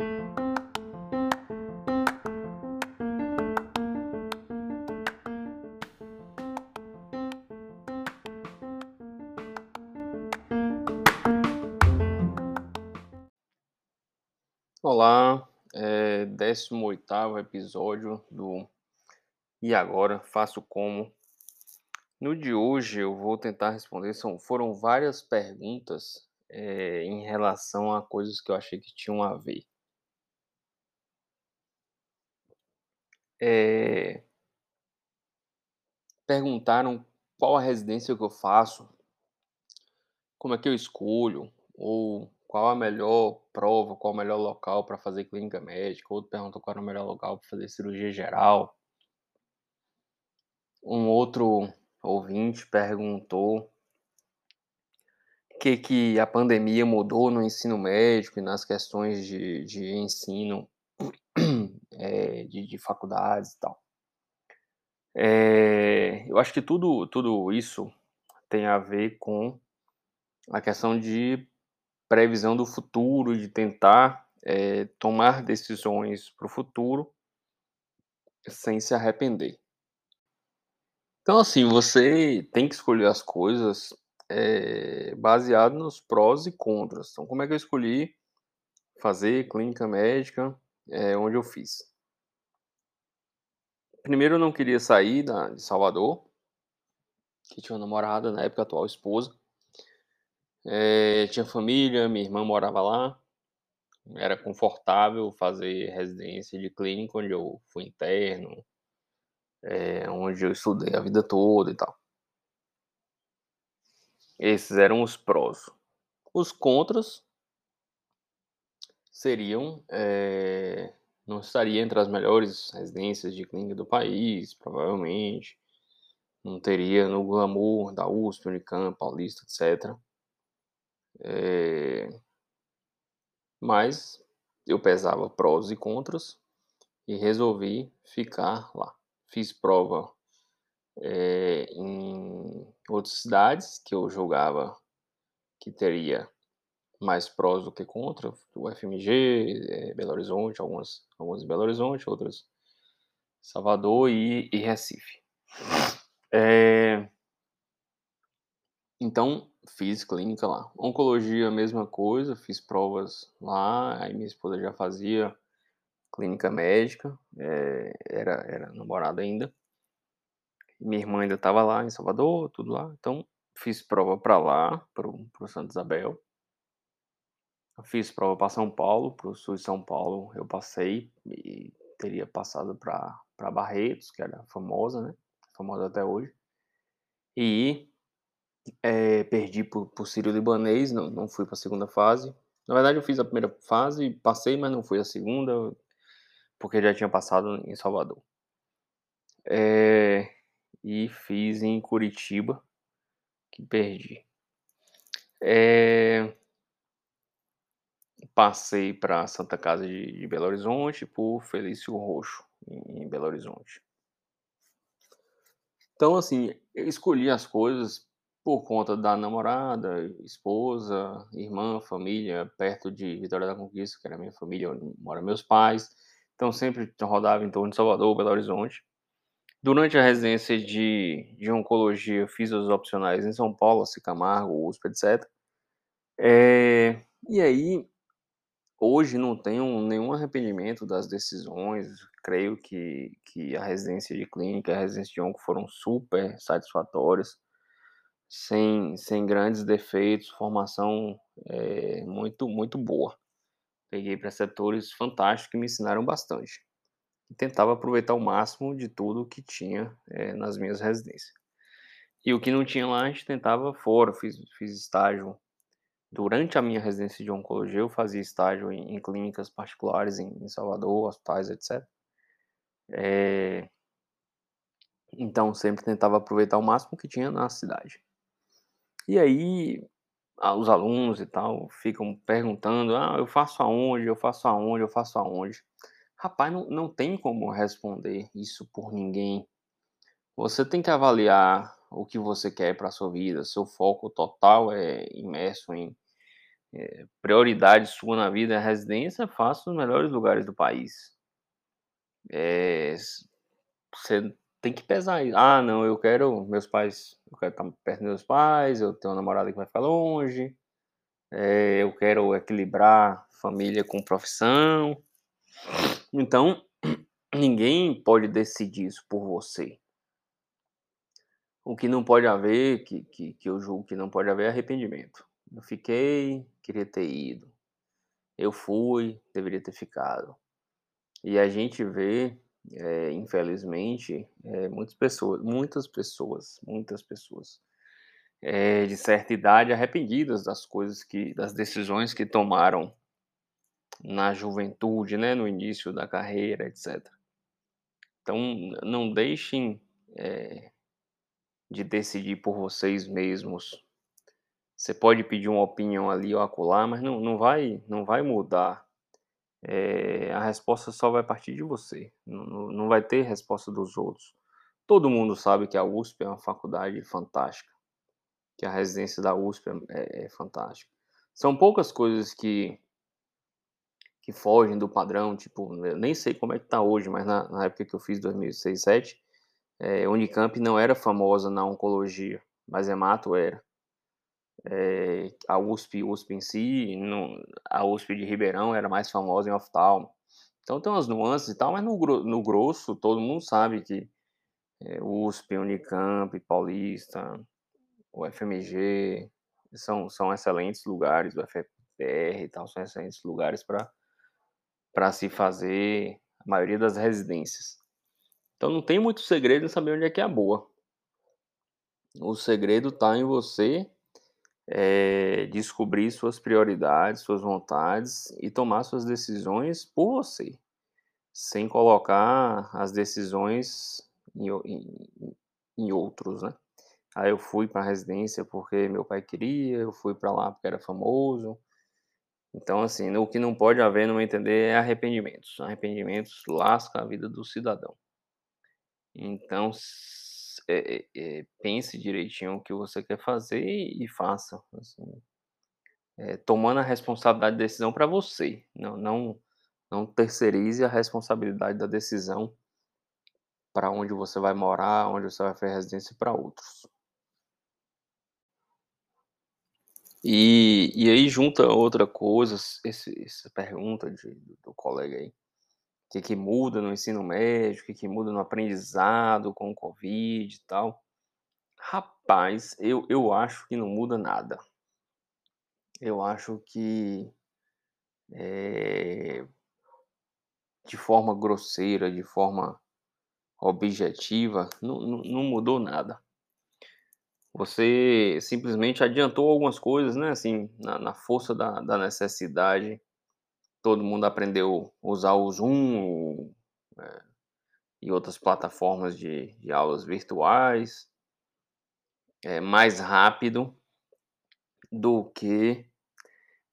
Olá, é 18º episódio do E Agora Faço Como. No de hoje eu vou tentar responder, são, foram várias perguntas é, em relação a coisas que eu achei que tinham a ver. É, perguntaram qual a residência que eu faço, como é que eu escolho, ou qual a melhor prova, qual o melhor local para fazer clínica médica, outro perguntou qual era o melhor local para fazer cirurgia geral. Um outro ouvinte perguntou o que, que a pandemia mudou no ensino médico e nas questões de, de ensino é, de, de, faculdades e tal. É, eu acho que tudo, tudo isso tem a ver com a questão de previsão do futuro, de tentar é, tomar decisões para o futuro sem se arrepender. Então, assim, você tem que escolher as coisas é, baseado nos prós e contras. Então, como é que eu escolhi fazer clínica médica é, onde eu fiz? Primeiro, eu não queria sair da, de Salvador, que tinha uma namorada, na época atual esposa. É, tinha família, minha irmã morava lá. Era confortável fazer residência de clínica, onde eu fui interno, é, onde eu estudei a vida toda e tal. Esses eram os prós. Os contras seriam é, não estaria entre as melhores residências de clínica do país, provavelmente. Não teria no glamour da USP, Unicamp, Paulista, etc. É... Mas eu pesava prós e contras e resolvi ficar lá. Fiz prova é, em outras cidades que eu julgava que teria mais prós do que contra, o FMG, é, Belo Horizonte, algumas, algumas em Belo Horizonte, outras Salvador e, e Recife. É, então, fiz clínica lá. Oncologia, mesma coisa, fiz provas lá, aí minha esposa já fazia clínica médica, é, era, era namorada ainda. Minha irmã ainda estava lá em Salvador, tudo lá. Então, fiz prova para lá, para o Santa Isabel. Fiz prova para São Paulo, para o sul de São Paulo. Eu passei e teria passado para Barretos, que era famosa, né? Famosa até hoje. E é, perdi por, por Sírio Libanês, não, não fui para a segunda fase. Na verdade, eu fiz a primeira fase, passei, mas não fui a segunda, porque já tinha passado em Salvador. É, e fiz em Curitiba, que perdi. É, passei para Santa Casa de, de, Belo Horizonte por Felício Roxo, em, em Belo Horizonte. Então, assim, eu escolhi as coisas por conta da namorada, esposa, irmã, família, perto de Vitória da Conquista, que era minha família, onde moram meus pais. Então sempre rodava em torno de Salvador, Belo Horizonte. Durante a residência de, de oncologia, fiz os opcionais em São Paulo, Camargo, USP, etc. É, e aí, hoje não tenho nenhum arrependimento das decisões. Creio que, que a residência de clínica e a residência de onco foram super satisfatórias sem, sem grandes defeitos, formação é, muito, muito boa. Peguei preceptores fantásticos que me ensinaram bastante. E tentava aproveitar o máximo de tudo que tinha é, nas minhas residências. E o que não tinha lá, a gente tentava fora. Fiz, fiz estágio durante a minha residência de oncologia, eu fazia estágio em, em clínicas particulares em, em, Salvador, hospitais, etc. É, então, sempre tentava aproveitar o máximo que tinha na cidade. E aí os alunos e tal ficam perguntando: ah, eu faço aonde, eu faço aonde, eu faço aonde. Rapaz, não, não tem como responder isso por ninguém. Você tem que avaliar o que você quer para sua vida. Seu foco total é imerso em eh, prioridade sua na vida é residência, faça os melhores lugares do país. Eh, você tem que pesar isso. "Ah, não, eu quero meus pais eu quero estar perto dos meus pais, eu tenho uma namorada que vai ficar longe, eh, eu quero equilibrar família com profissão". Então, ninguém pode decidir isso por você. O que não pode haver, que que que eu julgo que não pode haver é arrependimento. Eu fiquei, queria ter ido. Eu fui, deveria ter ficado. E a gente vê, eh, infelizmente, eh, muitas pessoas muitas pessoas muitas pessoas, eh, de certa idade arrependidas das coisas que das decisões que tomaram na juventude, né, no início da carreira, etcétera. Então, não deixem, eh, de decidir por vocês mesmos. Você pode pedir uma opinião ali ou acolá, mas não não vai não vai mudar. Eh, a resposta só vai partir de você, não não vai ter resposta dos outros. Todo mundo sabe que a USP é uma faculdade fantástica, que a residência da USP é é fantástica. São poucas coisas que que fogem do padrão, tipo, eu nem sei como é que tá hoje, mas na na época que eu fiz 2006, 2007, eh, Unicamp não era famosa na oncologia, mas Hemato era. Eh, a USP USP em si, não a USP de Ribeirão era mais famosa em oftalmo. Então tem umas nuances e tal, mas no no grosso todo mundo sabe que, eh, USP, Unicamp, Paulista, UFMG, são são excelentes lugares, UFPR e tal, são excelentes lugares pra se fazer a maioria das residências. Então não tem muito segredo em saber onde é que é a boa. O segredo tá em você, eh, descobrir suas prioridades, suas vontades e tomar suas decisões por você, sem colocar as decisões em em em outros, né. "Ah, eu fui pra residência porque meu pai queria, eu fui pra lá porque era famoso". Então, assim, o que não pode haver, no meu entender, é arrependimentos. Arrependimentos lasca a vida do cidadão. Então, eh eh eh, pense direitinho o que você quer fazer e faça, assim, eh, tomando a responsabilidade da decisão pra você, não não não terceirize a responsabilidade da decisão pra onde você vai morar, onde você vai fazer residência pra outros. E e aí junta outra coisa, esse essa pergunta de do colega aí, que que muda no ensino médio, que que muda no aprendizado com o covid e tal. Rapaz, eu eu acho que não muda nada. Eu acho que eh de forma grosseira, de forma objetiva, não não não mudou nada. Você simplesmente adiantou algumas coisas, né, assim, na na força da da necessidade, todo mundo aprendeu usar o Zoom, eh, e outras plataformas de de aulas virtuais eh, mais rápido do que,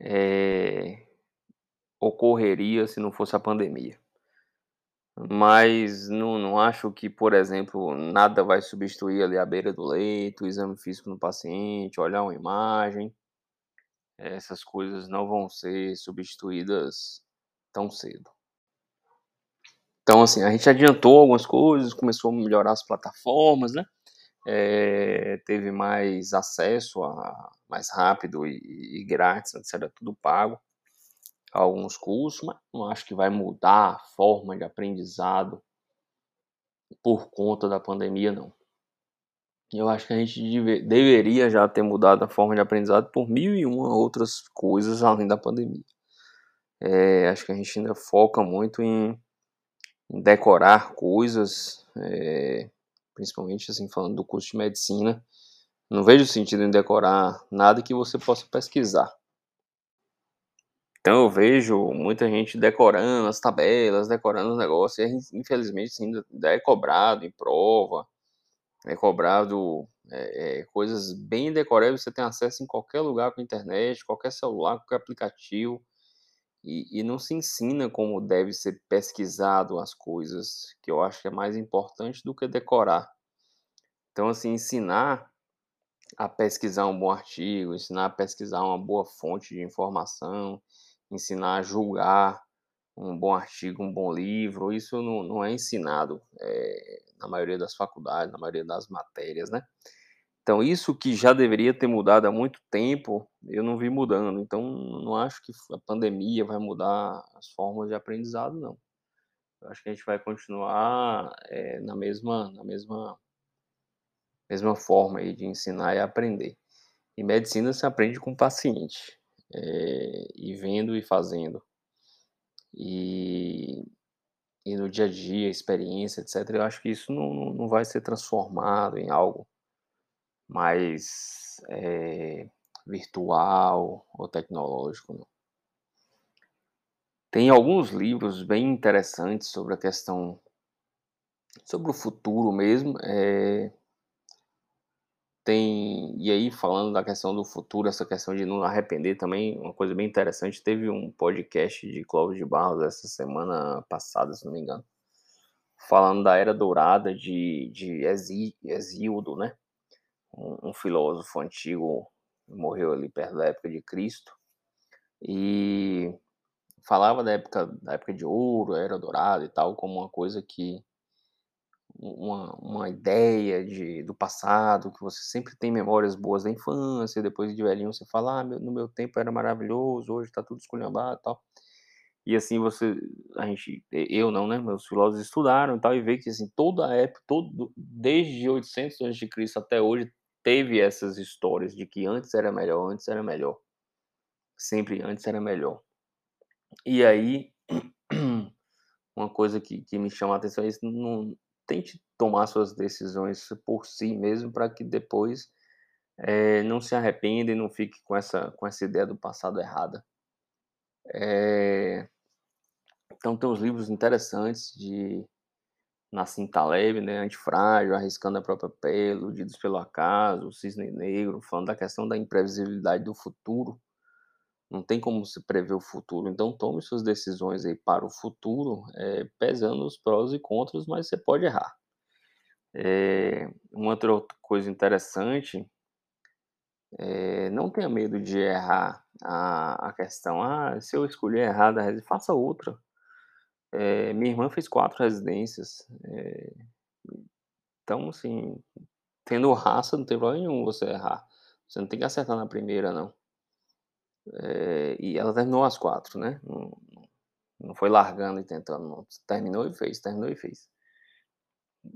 eh, ocorreria se não fosse a pandemia. Mas não não acho que, por exemplo, nada vai substituir ali a beira do leito, o exame físico no paciente, olhar uma imagem. Essas coisas não vão ser substituídas tão cedo. Então, assim, a gente adiantou algumas coisas, começou a melhorar as plataformas, né, eh, teve mais acesso a mais rápido e e grátis, era tudo pago, alguns cursos, mas não acho que vai mudar a forma de aprendizado por conta da pandemia não. Eu acho que a gente deve deveria já ter mudado a forma de aprendizado por mil e uma outras coisas além da pandemia. Eh, acho que a gente ainda foca muito em em decorar coisas, eh, principalmente, assim, falando do curso de medicina, não vejo sentido em decorar nada que você possa pesquisar. Então eu vejo muita gente decorando as tabelas, decorando os negócios, e infelizmente ainda é cobrado em prova, é cobrado, eh eh, coisas bem decoráveis, você tem acesso em qualquer lugar com internet, qualquer celular, qualquer aplicativo, e e não se ensina como deve ser pesquisado as coisas, que eu acho que é mais importante do que decorar. Então, assim, ensinar a pesquisar um bom artigo, ensinar a pesquisar uma boa fonte de informação, ensinar a julgar um bom artigo, um bom livro, isso não, não é ensinado é, na maioria das faculdades, na maioria das matérias, né? Então, isso que já deveria ter mudado há muito tempo, eu não vi mudando. Então, não acho que a pandemia vai mudar as formas de aprendizado, não. Eu acho que a gente vai continuar é, na mesma, na mesma, mesma forma aí de ensinar e aprender. E medicina se aprende com o paciente, é, e vendo e fazendo. E, e no dia a dia, experiência, etc., eu acho que isso não, não vai ser transformado em algo mais é, virtual ou tecnológico. Não. Tem alguns livros bem interessantes sobre a questão, sobre o futuro mesmo. É, tem, e aí falando da questão do futuro, essa questão de não arrepender também, uma coisa bem interessante, teve um podcast de Clóvis de Barros essa semana passada, se não me engano, falando da Era Dourada de, de Exíodo, né? Um, um filósofo antigo, morreu ali perto da época de Cristo, e falava da época, da época de ouro, era dourada e tal, como uma coisa que uma, uma ideia de, do passado, que você sempre tem memórias boas da infância, depois de velhinho você fala, ah, meu, no meu tempo era maravilhoso, hoje tá tudo esculhambado e tal. E assim você, a gente, eu não, né, meus filósofos estudaram e tal, e vê que assim, toda a época, todo, desde 800 a.C. até hoje, teve essas histórias de que antes era melhor, antes era melhor. Sempre antes era melhor. E aí, uma coisa que, que me chama a atenção é isso, não, tente tomar suas decisões por si mesmo para que depois é, não se arrependa e não fique com essa, com essa ideia do passado errada. É, então tem uns livros interessantes de Nassim Taleb, né, Antifrágil, Arriscando a Própria Pele, Iludidos pelo Acaso, Cisne Negro, falando da questão da imprevisibilidade do futuro, não tem como se prever o futuro. Então tome suas decisões aí para o futuro, é, pesando os prós e contras, mas você pode errar. É, uma outra coisa interessante é, não tenha medo de errar a, a questão. Ah, se eu escolher errada, faça outra. É, minha irmã fez quatro residências. É, então, assim, tendo raça, não tem problema nenhum você errar. Você não tem que acertar na primeira, não. É, e ela terminou as quatro, né? Não, não foi largando e tentando, não. Terminou e fez, terminou e fez.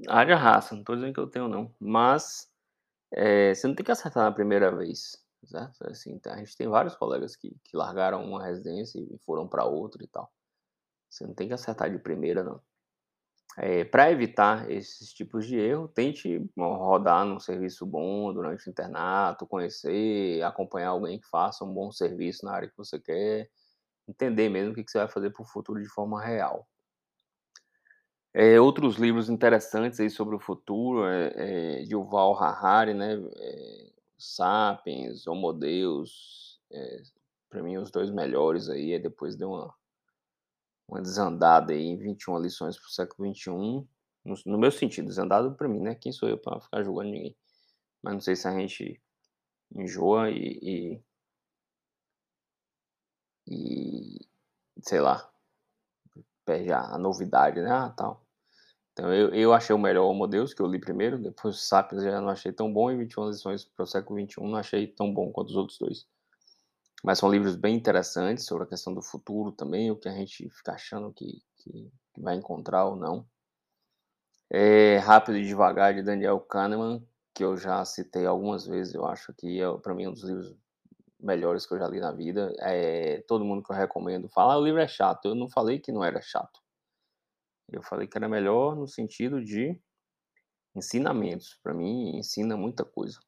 Haja raça, não tô dizendo que eu tenho, não. Mas é, você não tem que acertar na primeira vez, certo? Assim, a gente tem vários colegas que, que largaram uma residência e foram para outra e tal. Você não tem que acertar de primeira, não. É, para evitar esses tipos de erro, tente rodar num serviço bom durante o internato, conhecer, acompanhar alguém que faça um bom serviço na área que você quer, entender mesmo o que você vai fazer para o futuro de forma real. É, outros livros interessantes aí sobre o futuro é, é de Yuval Harari, né? É, Sapiens, Homo Deus, é, para mim os dois melhores aí, depois deu uma uma desandada aí em 21 lições para o século XXI, no, no meu sentido, desandada para mim, né? Quem sou eu para ficar julgando ninguém? Mas não sei se a gente enjoa e, e, e sei lá, perde a, a, novidade, né? Ah, tal. Então eu, eu achei o melhor Homo Deus, que eu li primeiro, depois o Sapiens já não achei tão bom, e 21 lições para o século XXI não achei tão bom quanto os outros dois. Mas são livros bem interessantes sobre a questão do futuro também, o que a gente fica achando que, que, que vai encontrar ou não. É Rápido e Devagar, de Daniel Kahneman, que eu já citei algumas vezes, eu acho que é, para mim, um dos livros melhores que eu já li na vida. É, todo mundo que eu recomendo fala, ah, o livro é chato. Eu não falei que não era chato. Eu falei que era melhor no sentido de ensinamentos. Para mim, ensina muita coisa.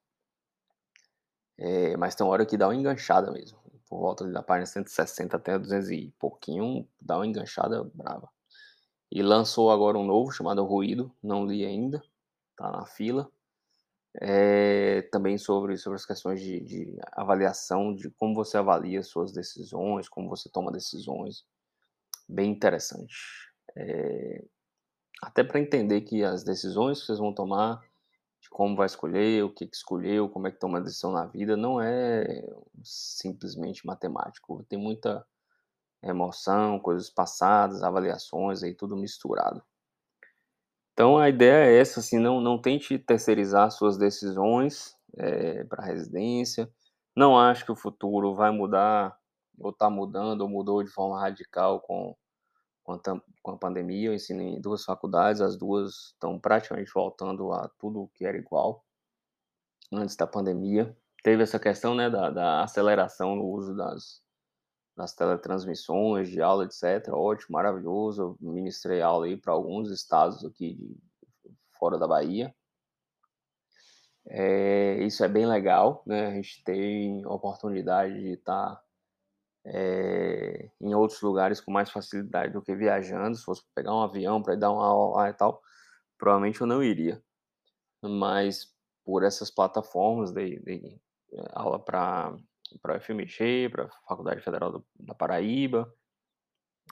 É, mas tem hora que dá uma enganchada mesmo por volta da página 160 até 200 e pouquinho, dá uma enganchada brava. E lançou agora um novo chamado Ruído, não li ainda, tá na fila. É, também sobre, sobre as questões de, de, avaliação, de como você avalia suas decisões, como você toma decisões. Bem interessante. É, até para entender que as decisões que vocês vão tomar, como vai escolher, o que, que escolheu, como é que toma a decisão na vida, não é simplesmente matemático. Tem muita emoção, coisas passadas, avaliações, aí tudo misturado. Então a ideia é essa, assim, não, não tente terceirizar suas decisões é, eh, para residência. Não acho que o futuro vai mudar, ou está mudando, ou mudou de forma radical com, com, a, com a pandemia. Eu ensino em duas faculdades, as duas estão praticamente voltando a tudo que era igual antes da pandemia. Teve essa questão né, da, da aceleração no uso das, nas teletransmissões de aula, etc. Ótimo, maravilhoso. Eu ministrei aula aí para alguns estados aqui de, fora da Bahia. É, isso é bem legal, né? A gente tem oportunidade de estar tá, é, em outros lugares com mais facilidade do que viajando. Se fosse pegar um avião para dar uma aula lá e tal, provavelmente eu não iria. Mas por essas plataformas de, de eh, aula para para a UFMG, para a Faculdade Federal do, da Paraíba,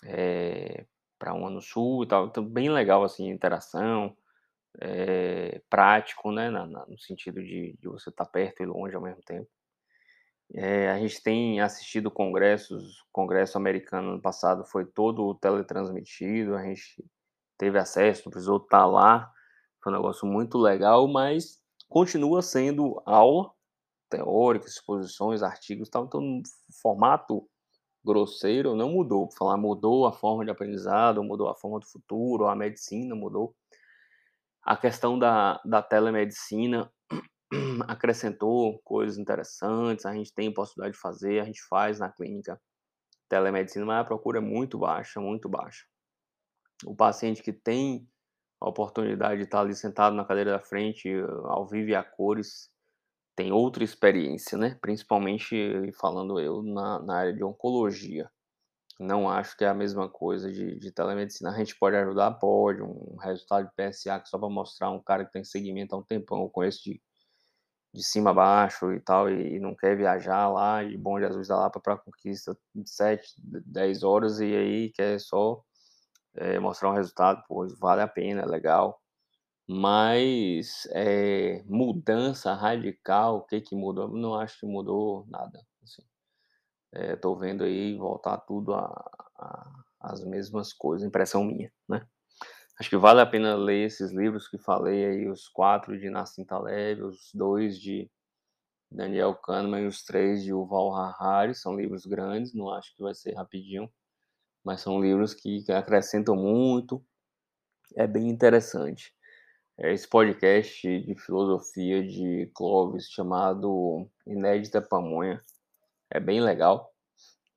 é, para uma no Sul e tal. Então, bem legal, assim, interação, é, prático, né, na, na, no sentido de, de você estar tá perto e longe ao mesmo tempo. É, a gente tem assistido congressos, o congresso americano no passado foi todo teletransmitido, a gente teve acesso, não precisou estar tá lá, foi um negócio muito legal, mas continua sendo aula, teóricas, exposições, artigos tal. Então, no formato grosseiro não mudou. Falar mudou a forma de aprendizado, mudou a forma do futuro, a medicina mudou. A questão da, da telemedicina acrescentou coisas interessantes, a gente tem possibilidade de fazer, a gente faz na clínica telemedicina, mas a procura é muito baixa, muito baixa. O paciente que tem a oportunidade de estar ali sentado na cadeira da frente, ao vivo e a cores, tem outra experiência, né? Principalmente falando eu na, na área de oncologia. Não acho que é a mesma coisa de, de telemedicina. A gente pode ajudar? Pode. Um resultado de PSA que só para mostrar um cara que tem segmento há um tempão, eu conheço de, de cima a baixo e tal, e, e não quer viajar lá, de Bom Jesus da Lapa para Conquista, 7, 10 horas, e aí quer só é, mostrar um resultado, pois vale a pena, é legal. Mas, eh, mudança radical, o que que mudou? Não acho que mudou nada, assim. Eh, tô vendo aí voltar tudo a a as mesmas coisas, impressão minha, né. Acho que vale a pena ler esses livros que falei aí, os 4 de Nassim Taleb, os 2 de Daniel Kahneman e os 3 de Yuval Harari, são livros grandes, não acho que vai ser rapidinho, mas são livros que acrescentam muito, é bem interessante. É esse podcast de filosofia de Clovis chamado Inédita Pamonha. É bem legal,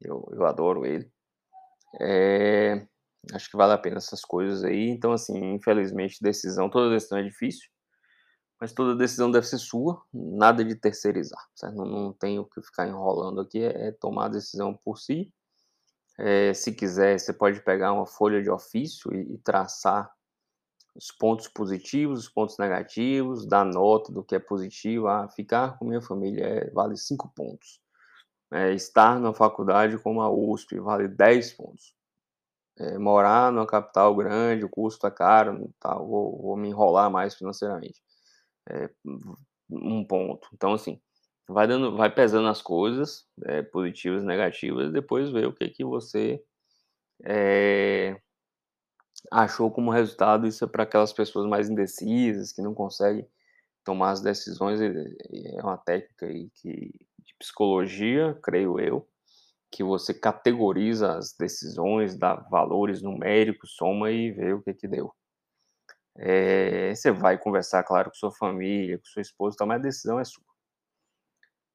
eu, eu adoro ele. É, acho que vale a pena essas coisas aí. Então, assim, infelizmente, decisão, toda decisão é difícil, mas toda decisão deve ser sua, nada de terceirizar, certo? Não, não tenho que ficar enrolando aqui, é, é tomar a decisão por si. É, se quiser, você pode pegar uma folha de ofício e, e traçar os pontos positivos, os pontos negativos, dar nota do que é positivo. Ah, ficar com minha família é, vale 5 pontos. É, estar na faculdade como a USP vale 10 pontos. É, morar numa capital grande, o custo é caro, tá, vou, vou me enrolar mais financeiramente. É, um ponto. Então, assim, vai dando, vai pesando as coisas, é, positivas e negativas, depois ver o que que você é, achou como resultado isso é para aquelas pessoas mais indecisas, que não conseguem tomar as decisões. É uma técnica aí que, de psicologia, creio eu, que você categoriza as decisões, dá valores numéricos, soma e vê o que que deu. É, você vai conversar, claro, com sua família, com sua esposa, mas a decisão é sua.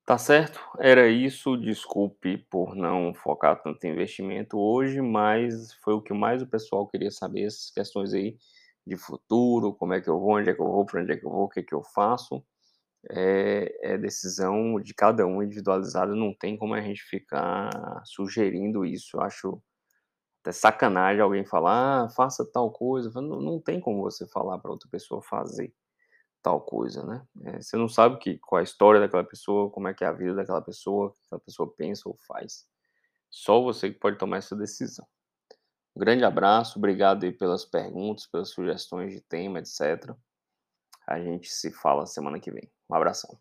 Tá certo? Era isso. Desculpe por não focar tanto em investimento hoje, mas foi o que mais o pessoal queria saber, essas questões aí de futuro, como é que eu vou, onde é que eu vou, para onde é que eu vou, o que é que eu faço. É, é decisão de cada um individualizada, não tem como a gente ficar sugerindo isso. Eu acho até sacanagem alguém falar, ah, faça tal coisa. Não, não tem como você falar para outra pessoa fazer tal coisa, né? É, você não sabe que, qual é a história daquela pessoa, como é que é a vida daquela pessoa, o que aquela pessoa pensa ou faz. Só você que pode tomar essa decisão. Um grande abraço, obrigado aí pelas perguntas, pelas sugestões de tema, etc. A gente se fala semana que vem. Um abração.